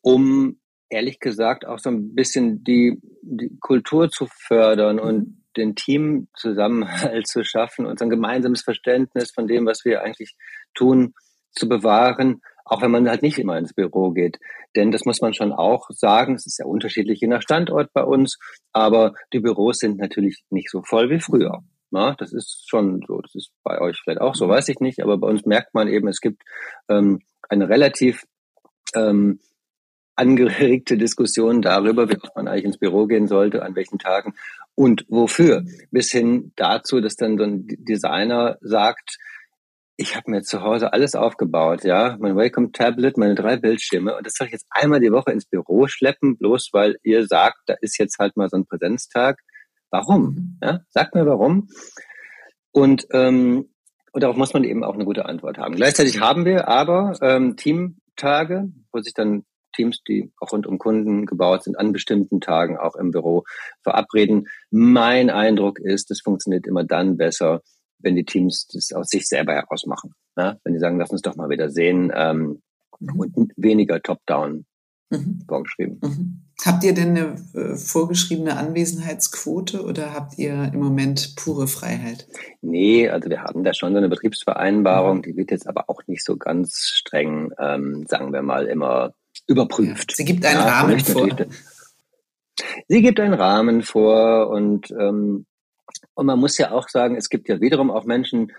um ehrlich gesagt auch so ein bisschen die, die Kultur zu fördern und mhm. den Teamzusammenhalt zu schaffen und so ein gemeinsames Verständnis von dem, was wir eigentlich tun, zu bewahren, auch wenn man halt nicht immer ins Büro geht. Denn das muss man schon auch sagen, es ist ja unterschiedlich je nach Standort bei uns, aber die Büros sind natürlich nicht so voll wie früher. Na, das ist schon so, das ist bei euch vielleicht auch so, mhm. weiß ich nicht, aber bei uns merkt man eben, es gibt ähm, eine relativ ähm, angeregte Diskussion darüber, wie man eigentlich ins Büro gehen sollte, an welchen Tagen und wofür. Bis hin dazu, dass dann so ein Designer sagt, ich habe mir zu Hause alles aufgebaut, ja, mein Wacom-Tablet, meine drei Bildschirme und das soll ich jetzt einmal die Woche ins Büro schleppen, bloß weil ihr sagt, da ist jetzt halt mal so ein Präsenztag. Warum? Mhm. Ja, sagt mir warum. Und, ähm, und darauf muss man eben auch eine gute Antwort haben. Gleichzeitig haben wir aber ähm, Teamtage, wo sich dann Teams, die auch rund um Kunden gebaut sind, an bestimmten Tagen auch im Büro verabreden. Mein Eindruck ist, es funktioniert immer dann besser, wenn die Teams das aus sich selber heraus machen. Ne? Wenn die sagen, lass uns doch mal wieder sehen ähm, mhm. und weniger top-down mhm. vorgeschrieben. Mhm. Habt ihr denn eine äh, vorgeschriebene Anwesenheitsquote oder habt ihr im Moment pure Freiheit? Nee, also wir haben da schon so eine Betriebsvereinbarung, mhm. die wird jetzt aber auch nicht so ganz streng, ähm, sagen wir mal, immer überprüft. Ja. Sie gibt einen ja, Rahmen vor. Sie gibt einen Rahmen vor und ähm, und man muss ja auch sagen, es gibt ja wiederum auch Menschen,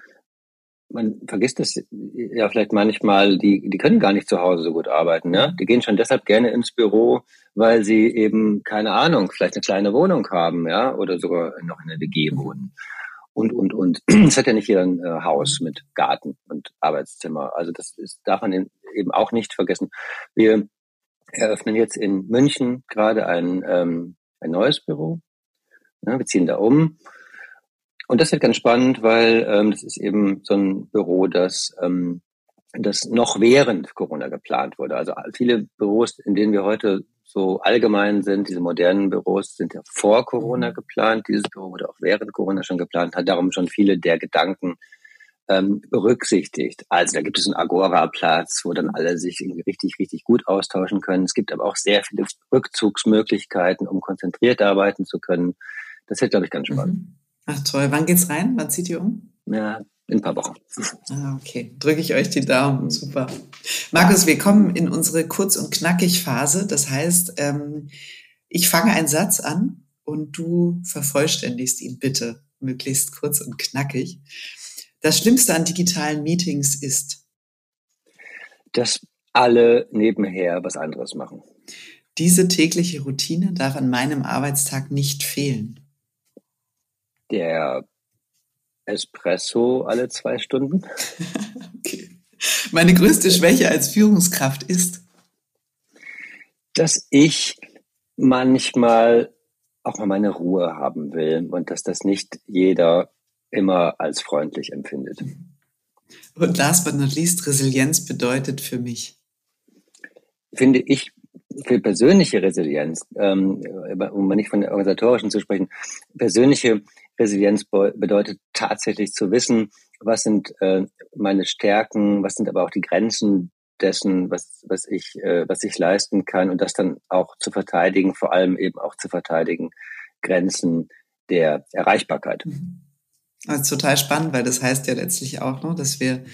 man vergisst das ja vielleicht manchmal, die, die können gar nicht zu Hause so gut arbeiten. Ne? Die gehen schon deshalb gerne ins Büro, weil sie eben, keine Ahnung, vielleicht eine kleine Wohnung haben, ja, oder sogar noch in der WG wohnen. Und, und, und. Es hat ja nicht jeder ein äh, Haus mit Garten und Arbeitszimmer. Also das ist, darf man eben auch nicht vergessen. Wir eröffnen jetzt in München gerade ein, ähm, ein neues Büro. Ja, wir ziehen da um und das wird ganz spannend, weil ähm, das ist eben so ein Büro, das, ähm, das noch während Corona geplant wurde. Also viele Büros, in denen wir heute so allgemein sind, diese modernen Büros sind ja vor Corona mhm. geplant. Dieses Büro wurde auch während Corona schon geplant, hat darum schon viele der Gedanken ähm, berücksichtigt. Also da gibt es einen Agora-Platz, wo dann alle sich irgendwie richtig, richtig gut austauschen können. Es gibt aber auch sehr viele Rückzugsmöglichkeiten, um konzentriert arbeiten zu können. Das wird, glaube ich, ganz spannend. Mhm. Ach toll. Wann geht's rein? Wann zieht ihr um? Ja, in ein paar Wochen. Ah, okay. Drücke ich euch die Daumen. Super. Markus, wir kommen in unsere kurz- und knackig Phase. Das heißt, ähm, ich fange einen Satz an und du vervollständigst ihn bitte, möglichst kurz und knackig. Das Schlimmste an digitalen Meetings ist, dass alle nebenher was anderes machen. Diese tägliche Routine darf an meinem Arbeitstag nicht fehlen der Espresso alle zwei Stunden. okay. Meine größte Schwäche als Führungskraft ist, dass ich manchmal auch mal meine Ruhe haben will und dass das nicht jeder immer als freundlich empfindet. Und last but not least, Resilienz bedeutet für mich. Finde ich für persönliche Resilienz, ähm, um mal nicht von der organisatorischen zu sprechen, persönliche Resilienz bedeutet tatsächlich zu wissen, was sind äh, meine Stärken, was sind aber auch die Grenzen dessen, was, was ich, äh, was ich leisten kann und das dann auch zu verteidigen, vor allem eben auch zu verteidigen, Grenzen der Erreichbarkeit. Mhm. Also total spannend, weil das heißt ja letztlich auch, ne, dass wir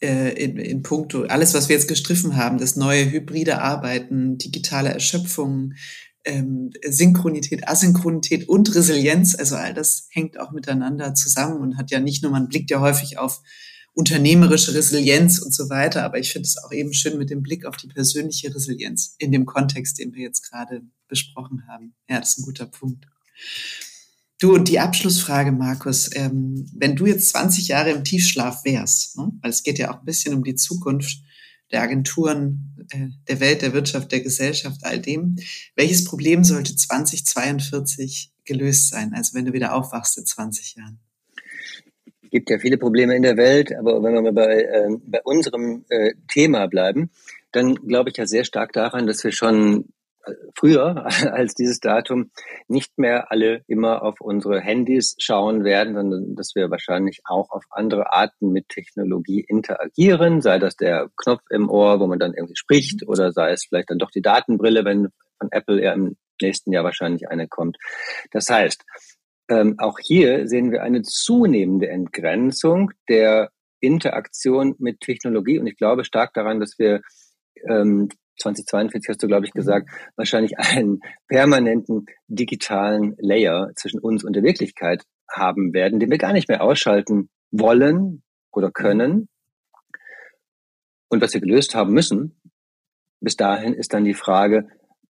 äh, in, in puncto, alles, was wir jetzt gestriffen haben, das neue hybride Arbeiten, digitale Erschöpfung, ähm, Synchronität, Asynchronität und Resilienz, also all das hängt auch miteinander zusammen und hat ja nicht nur, man blickt ja häufig auf unternehmerische Resilienz und so weiter, aber ich finde es auch eben schön mit dem Blick auf die persönliche Resilienz in dem Kontext, den wir jetzt gerade besprochen haben. Ja, das ist ein guter Punkt. Du, und die Abschlussfrage, Markus, ähm, wenn du jetzt 20 Jahre im Tiefschlaf wärst, ne, weil es geht ja auch ein bisschen um die Zukunft der Agenturen, äh, der Welt, der Wirtschaft, der Gesellschaft, all dem, welches Problem sollte 2042 gelöst sein, also wenn du wieder aufwachst in 20 Jahren? Es gibt ja viele Probleme in der Welt, aber wenn wir mal bei, äh, bei unserem äh, Thema bleiben, dann glaube ich ja sehr stark daran, dass wir schon früher als dieses Datum nicht mehr alle immer auf unsere Handys schauen werden, sondern dass wir wahrscheinlich auch auf andere Arten mit Technologie interagieren, sei das der Knopf im Ohr, wo man dann irgendwie spricht, oder sei es vielleicht dann doch die Datenbrille, wenn von Apple ja im nächsten Jahr wahrscheinlich eine kommt. Das heißt, ähm, auch hier sehen wir eine zunehmende Entgrenzung der Interaktion mit Technologie. Und ich glaube stark daran, dass wir ähm, 2042 hast du, glaube ich, gesagt, wahrscheinlich einen permanenten digitalen Layer zwischen uns und der Wirklichkeit haben werden, den wir gar nicht mehr ausschalten wollen oder können. Und was wir gelöst haben müssen, bis dahin ist dann die Frage,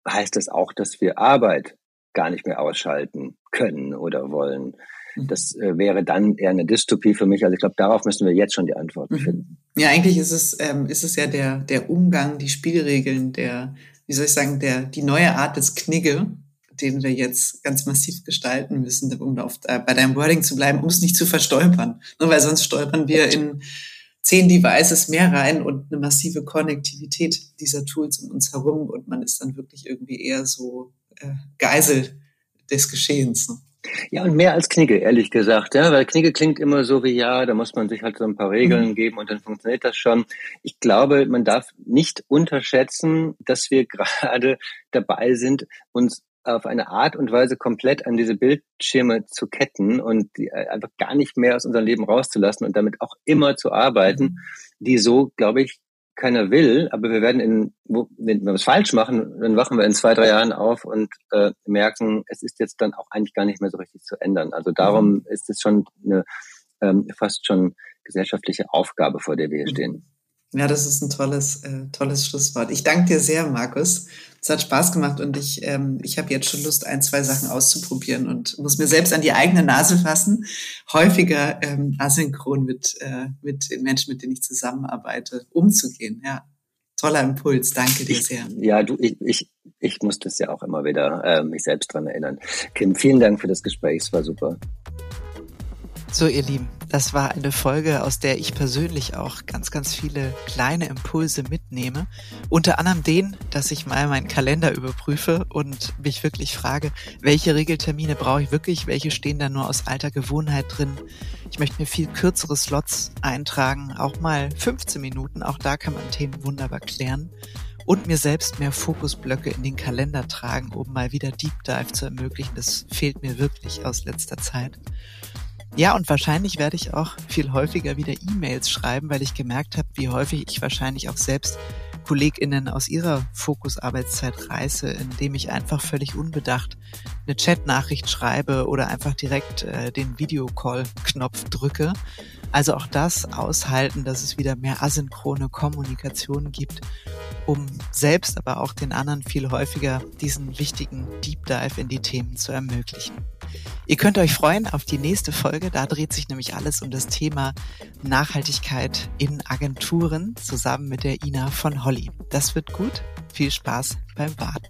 heißt das auch, dass wir Arbeit gar nicht mehr ausschalten können oder wollen? Mhm. Das äh, wäre dann eher eine Dystopie für mich. Also ich glaube, darauf müssen wir jetzt schon die Antworten mhm. finden. Ja, eigentlich ist es, ähm, ist es ja der, der Umgang, die Spielregeln, der, wie soll ich sagen, der, die neue Art des Knigge, den wir jetzt ganz massiv gestalten müssen, um auf, äh, bei deinem Wording zu bleiben, um es nicht zu verstolpern. Nur weil sonst stolpern wir in zehn Devices mehr rein und eine massive Konnektivität dieser Tools um uns herum und man ist dann wirklich irgendwie eher so äh, Geisel des Geschehens. Ne? Ja, und mehr als Knigge, ehrlich gesagt, ja, weil Knigge klingt immer so wie, ja, da muss man sich halt so ein paar Regeln mhm. geben und dann funktioniert das schon. Ich glaube, man darf nicht unterschätzen, dass wir gerade dabei sind, uns auf eine Art und Weise komplett an diese Bildschirme zu ketten und die äh, einfach gar nicht mehr aus unserem Leben rauszulassen und damit auch immer zu arbeiten, mhm. die so, glaube ich, keiner will, aber wir werden in, wenn wir was falsch machen, dann wachen wir in zwei, drei Jahren auf und äh, merken, es ist jetzt dann auch eigentlich gar nicht mehr so richtig zu ändern. Also darum mhm. ist es schon eine ähm, fast schon gesellschaftliche Aufgabe, vor der wir hier mhm. stehen. Ja, das ist ein tolles, äh, tolles Schlusswort. Ich danke dir sehr, Markus. Es hat Spaß gemacht und ich, ähm, ich habe jetzt schon Lust, ein, zwei Sachen auszuprobieren und muss mir selbst an die eigene Nase fassen, häufiger ähm, asynchron mit, äh, mit den Menschen, mit denen ich zusammenarbeite, umzugehen. Ja, toller Impuls. Danke dir sehr. Ja, du, ich, ich, ich muss das ja auch immer wieder äh, mich selbst dran erinnern. Kim, vielen Dank für das Gespräch. Es war super. So, ihr Lieben, das war eine Folge, aus der ich persönlich auch ganz, ganz viele kleine Impulse mitnehme. Unter anderem den, dass ich mal meinen Kalender überprüfe und mich wirklich frage, welche Regeltermine brauche ich wirklich, welche stehen da nur aus alter Gewohnheit drin. Ich möchte mir viel kürzere Slots eintragen, auch mal 15 Minuten, auch da kann man Themen wunderbar klären und mir selbst mehr Fokusblöcke in den Kalender tragen, um mal wieder Deep Dive zu ermöglichen. Das fehlt mir wirklich aus letzter Zeit. Ja, und wahrscheinlich werde ich auch viel häufiger wieder E-Mails schreiben, weil ich gemerkt habe, wie häufig ich wahrscheinlich auch selbst KollegInnen aus ihrer Fokusarbeitszeit reiße, indem ich einfach völlig unbedacht eine Chatnachricht schreibe oder einfach direkt äh, den Videocall-Knopf drücke. Also auch das aushalten, dass es wieder mehr asynchrone Kommunikation gibt, um selbst, aber auch den anderen viel häufiger diesen wichtigen Deep Dive in die Themen zu ermöglichen. Ihr könnt euch freuen auf die nächste Folge. Da dreht sich nämlich alles um das Thema Nachhaltigkeit in Agenturen zusammen mit der Ina von Holly. Das wird gut. Viel Spaß beim Warten.